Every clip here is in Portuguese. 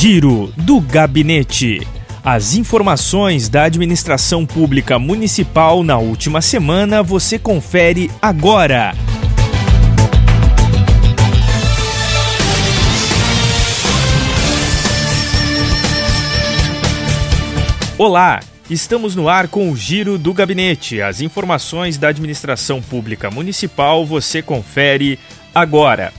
Giro do Gabinete. As informações da administração pública municipal na última semana você confere agora. Olá, estamos no ar com o Giro do Gabinete. As informações da administração pública municipal você confere agora.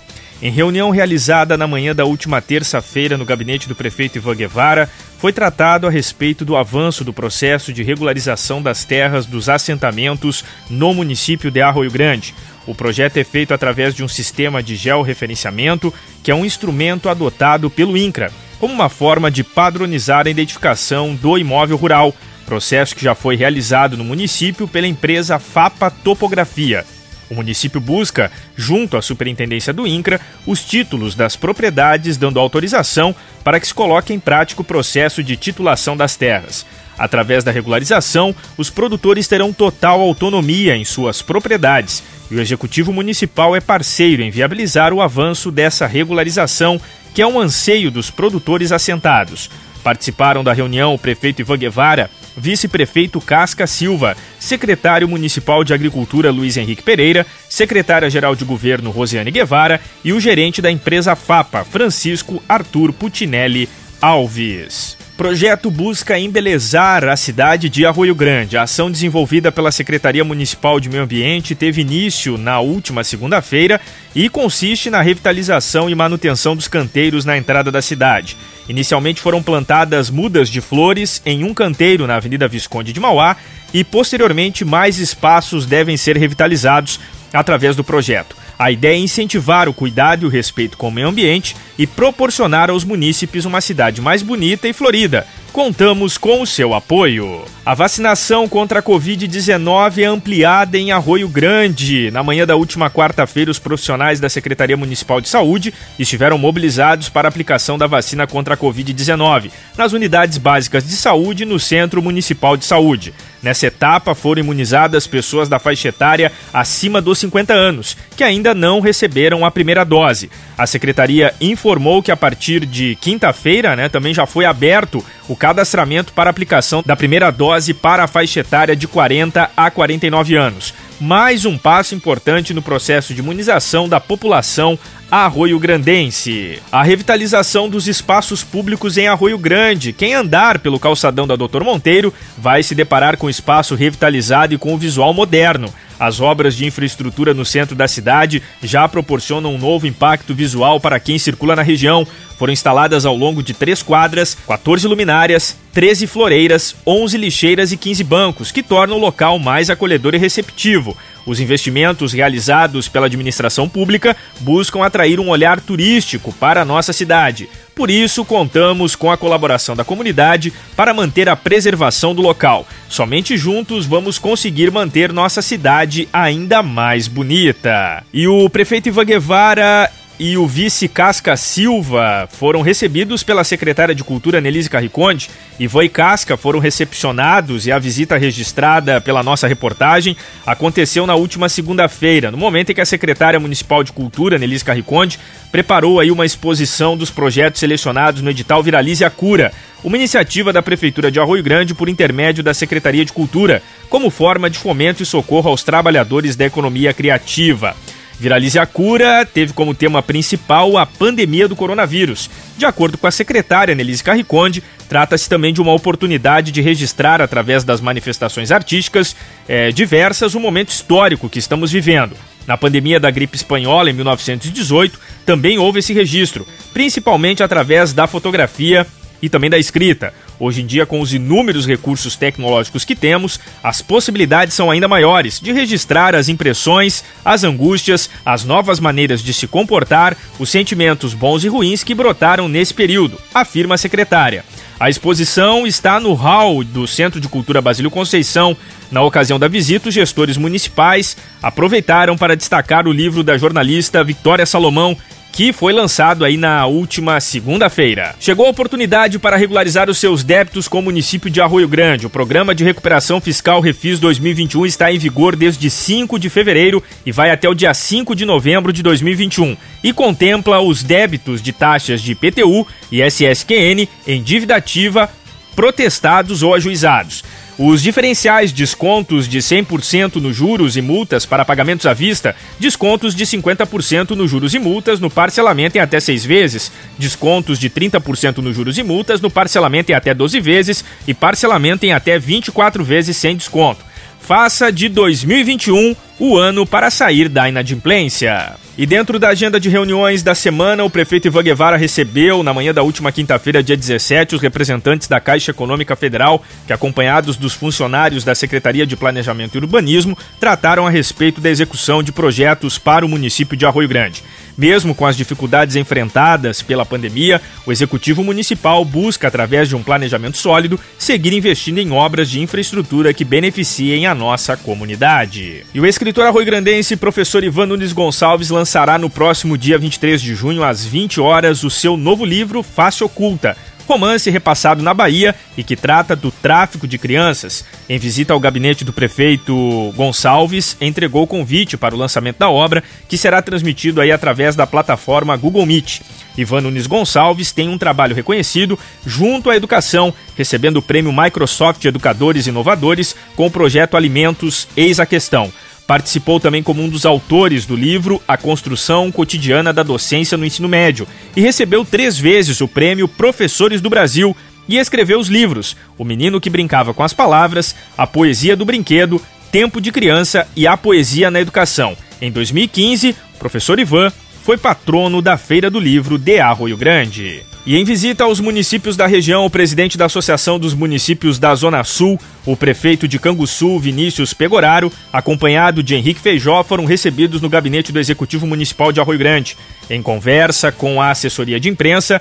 Em reunião realizada na manhã da última terça-feira no gabinete do prefeito Ivan Guevara, foi tratado a respeito do avanço do processo de regularização das terras dos assentamentos no município de Arroio Grande. O projeto é feito através de um sistema de georreferenciamento, que é um instrumento adotado pelo INCRA, como uma forma de padronizar a identificação do imóvel rural, processo que já foi realizado no município pela empresa FAPA Topografia. O município busca, junto à Superintendência do INCRA, os títulos das propriedades, dando autorização para que se coloque em prática o processo de titulação das terras. Através da regularização, os produtores terão total autonomia em suas propriedades e o Executivo Municipal é parceiro em viabilizar o avanço dessa regularização, que é um anseio dos produtores assentados. Participaram da reunião o prefeito Ivan Guevara, vice-prefeito Casca Silva, secretário municipal de Agricultura Luiz Henrique Pereira, secretária-geral de governo Rosiane Guevara e o gerente da empresa FAPA, Francisco Arthur Putinelli Alves. Projeto busca embelezar a cidade de Arroio Grande. A ação desenvolvida pela Secretaria Municipal de Meio Ambiente teve início na última segunda-feira e consiste na revitalização e manutenção dos canteiros na entrada da cidade. Inicialmente foram plantadas mudas de flores em um canteiro na Avenida Visconde de Mauá e posteriormente mais espaços devem ser revitalizados através do projeto. A ideia é incentivar o cuidado e o respeito com o meio ambiente e proporcionar aos munícipes uma cidade mais bonita e florida. Contamos com o seu apoio. A vacinação contra a Covid-19 é ampliada em Arroio Grande. Na manhã da última quarta-feira, os profissionais da Secretaria Municipal de Saúde estiveram mobilizados para a aplicação da vacina contra a Covid-19 nas unidades básicas de saúde e no Centro Municipal de Saúde. Nessa etapa, foram imunizadas pessoas da faixa etária acima dos 50 anos, que ainda não receberam a primeira dose. A secretaria informou que a partir de quinta-feira, né, também já foi aberto o cadastramento para aplicação da primeira dose para a faixa etária de 40 a 49 anos. Mais um passo importante no processo de imunização da população Arroio Grandense. A revitalização dos espaços públicos em Arroio Grande. Quem andar pelo calçadão da Doutor Monteiro vai se deparar com espaço revitalizado e com um visual moderno. As obras de infraestrutura no centro da cidade já proporcionam um novo impacto visual para quem circula na região. Foram instaladas ao longo de três quadras, 14 luminárias, 13 floreiras, 11 lixeiras e 15 bancos, que tornam o local mais acolhedor e receptivo. Os investimentos realizados pela administração pública buscam atrair um olhar turístico para a nossa cidade. Por isso, contamos com a colaboração da comunidade para manter a preservação do local. Somente juntos vamos conseguir manter nossa cidade ainda mais bonita. E o prefeito Ivan Guevara e o vice Casca Silva foram recebidos pela secretária de Cultura Nelise Carriconde. Ivan e Casca foram recepcionados e a visita registrada pela nossa reportagem aconteceu na última segunda-feira, no momento em que a secretária municipal de Cultura, Nelise Carriconde, preparou aí uma exposição dos projetos selecionados no edital Viralize a Cura, uma iniciativa da Prefeitura de Arroio Grande por intermédio da Secretaria de Cultura, como forma de fomento e socorro aos trabalhadores da economia criativa. Viralize a Cura teve como tema principal a pandemia do coronavírus. De acordo com a secretária Nelise Carriconde, trata-se também de uma oportunidade de registrar, através das manifestações artísticas é, diversas, o momento histórico que estamos vivendo. Na pandemia da gripe espanhola, em 1918, também houve esse registro, principalmente através da fotografia e também da escrita. Hoje em dia, com os inúmeros recursos tecnológicos que temos, as possibilidades são ainda maiores de registrar as impressões, as angústias, as novas maneiras de se comportar, os sentimentos bons e ruins que brotaram nesse período, afirma a secretária. A exposição está no hall do Centro de Cultura Basílio Conceição. Na ocasião da visita, os gestores municipais aproveitaram para destacar o livro da jornalista Victoria Salomão, que foi lançado aí na última segunda-feira. Chegou a oportunidade para regularizar os seus débitos com o município de Arroio Grande. O programa de recuperação fiscal Refis 2021 está em vigor desde 5 de fevereiro e vai até o dia 5 de novembro de 2021 e contempla os débitos de taxas de PTU e SSQN em dívida ativa protestados ou ajuizados. Os diferenciais descontos de 100% nos juros e multas para pagamentos à vista, descontos de 50% nos juros e multas no parcelamento em até seis vezes, descontos de 30% nos juros e multas no parcelamento em até 12 vezes e parcelamento em até 24 vezes sem desconto. Faça de 2021 o ano para sair da inadimplência. E dentro da agenda de reuniões da semana, o prefeito Ivan Guevara recebeu, na manhã da última quinta-feira, dia 17, os representantes da Caixa Econômica Federal, que, acompanhados dos funcionários da Secretaria de Planejamento e Urbanismo, trataram a respeito da execução de projetos para o município de Arroio Grande. Mesmo com as dificuldades enfrentadas pela pandemia, o Executivo Municipal busca, através de um planejamento sólido, seguir investindo em obras de infraestrutura que beneficiem a nossa comunidade. E o escritor arroio-grandense professor Ivan Nunes Gonçalves lançará no próximo dia 23 de junho, às 20 horas, o seu novo livro Face Oculta romance repassado na Bahia e que trata do tráfico de crianças. Em visita ao gabinete do prefeito Gonçalves, entregou o convite para o lançamento da obra, que será transmitido aí através da plataforma Google Meet. Ivan Nunes Gonçalves tem um trabalho reconhecido junto à educação, recebendo o prêmio Microsoft Educadores Inovadores com o projeto Alimentos Eis a Questão. Participou também como um dos autores do livro A Construção Cotidiana da Docência no Ensino Médio e recebeu três vezes o prêmio Professores do Brasil e escreveu os livros O Menino que Brincava com as Palavras, A Poesia do Brinquedo, Tempo de Criança e A Poesia na Educação. Em 2015, o professor Ivan foi patrono da Feira do Livro de Arroio Grande. E em visita aos municípios da região, o presidente da Associação dos Municípios da Zona Sul, o prefeito de Canguçu, Vinícius Pegoraro, acompanhado de Henrique Feijó, foram recebidos no gabinete do Executivo Municipal de Arroio Grande. Em conversa com a assessoria de imprensa,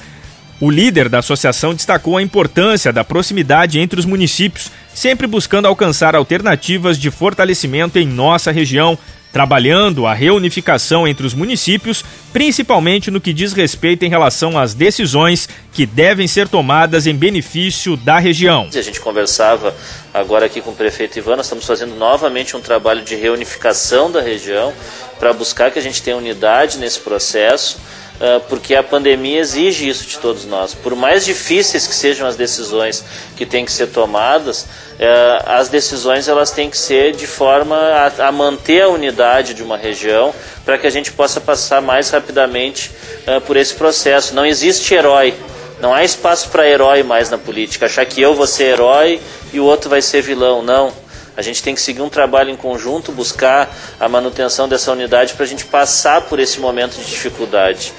o líder da associação destacou a importância da proximidade entre os municípios, sempre buscando alcançar alternativas de fortalecimento em nossa região, trabalhando a reunificação entre os municípios, principalmente no que diz respeito em relação às decisões que devem ser tomadas em benefício da região. A gente conversava agora aqui com o prefeito Ivan, nós estamos fazendo novamente um trabalho de reunificação da região para buscar que a gente tenha unidade nesse processo porque a pandemia exige isso de todos nós. Por mais difíceis que sejam as decisões que têm que ser tomadas, eh, as decisões elas têm que ser de forma a, manter a unidade de uma região para que a gente possa passar mais rapidamente uh, por esse processo. Não existe herói, não há espaço para herói mais na política. Achar que eu vou ser herói e o outro vai ser vilão, não. A gente tem que seguir um trabalho em conjunto, buscar a manutenção dessa unidade para a gente passar por esse momento de dificuldade.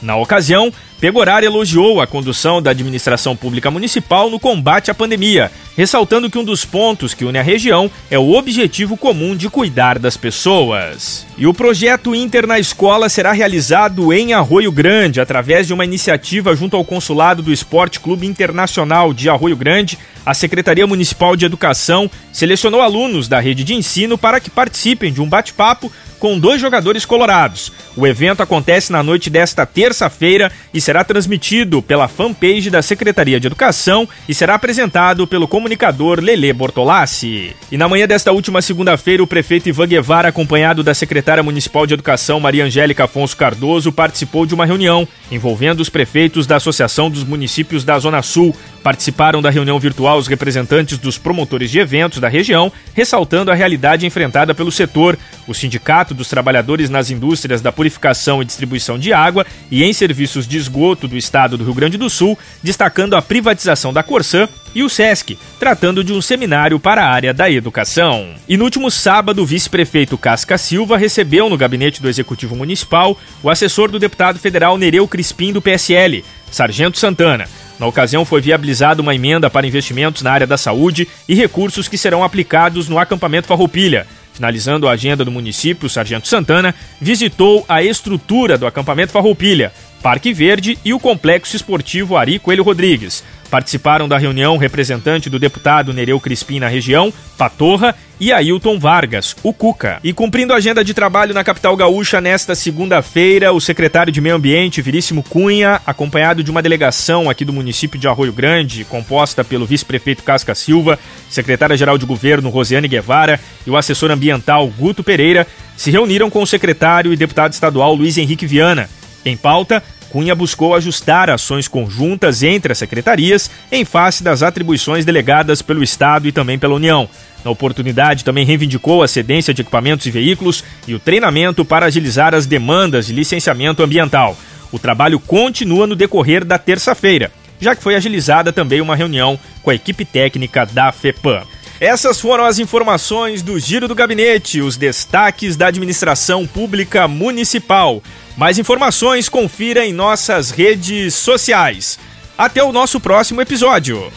Na ocasião, Pegorari elogiou a condução da administração pública municipal no combate à pandemia, ressaltando que um dos pontos que une a região é o objetivo comum de cuidar das pessoas. E o projeto Inter na Escola será realizado em Arroio Grande, através de uma iniciativa junto ao Consulado do Esporte Clube Internacional de Arroio Grande. A Secretaria Municipal de Educação selecionou alunos da rede de ensino para que participem de um bate-papo com dois jogadores colorados. O evento acontece na noite desta terça-feira e será transmitido pela fanpage da Secretaria de Educação e será apresentado pelo comunicador Lele Bortolassi. E na manhã desta última segunda-feira, o prefeito Ivan Guevara, acompanhado da secretária municipal de Educação Maria Angélica Afonso Cardoso, participou de uma reunião envolvendo os prefeitos da Associação dos Municípios da Zona Sul. Participaram da reunião virtual os representantes dos promotores de eventos da região, ressaltando a realidade enfrentada pelo setor, o Sindicato dos Trabalhadores nas Indústrias da Purificação e Distribuição de Água e em Serviços de Esgoto do Estado do Rio Grande do Sul, destacando a privatização da Corsã e o SESC, tratando de um seminário para a área da educação. E no último sábado, o vice-prefeito Casca Silva recebeu no gabinete do Executivo Municipal o assessor do deputado federal Nereu Crispim do PSL, Sargento Santana. Na ocasião, foi viabilizada uma emenda para investimentos na área da saúde e recursos que serão aplicados no acampamento Farroupilha. Finalizando a agenda do município, o Sargento Santana visitou a estrutura do acampamento Farroupilha, Parque Verde e o Complexo Esportivo Ari Coelho Rodrigues. Participaram da reunião representante do deputado Nereu Crispim na região, Patorra, e Ailton Vargas, o Cuca. E cumprindo a agenda de trabalho na capital gaúcha nesta segunda-feira, o secretário de Meio Ambiente, Viríssimo Cunha, acompanhado de uma delegação aqui do município de Arroio Grande, composta pelo vice-prefeito Casca Silva, secretária-geral de governo Rosiane Guevara e o assessor ambiental Guto Pereira, se reuniram com o secretário e deputado estadual Luiz Henrique Viana. Em pauta, Cunha buscou ajustar ações conjuntas entre as secretarias em face das atribuições delegadas pelo Estado e também pela União. Na oportunidade, também reivindicou a cedência de equipamentos e veículos e o treinamento para agilizar as demandas de licenciamento ambiental. O trabalho continua no decorrer da terça-feira, já que foi agilizada também uma reunião com a equipe técnica da FEPAM. Essas foram as informações do Giro do Gabinete, os destaques da administração pública municipal. Mais informações confira em nossas redes sociais. Até o nosso próximo episódio.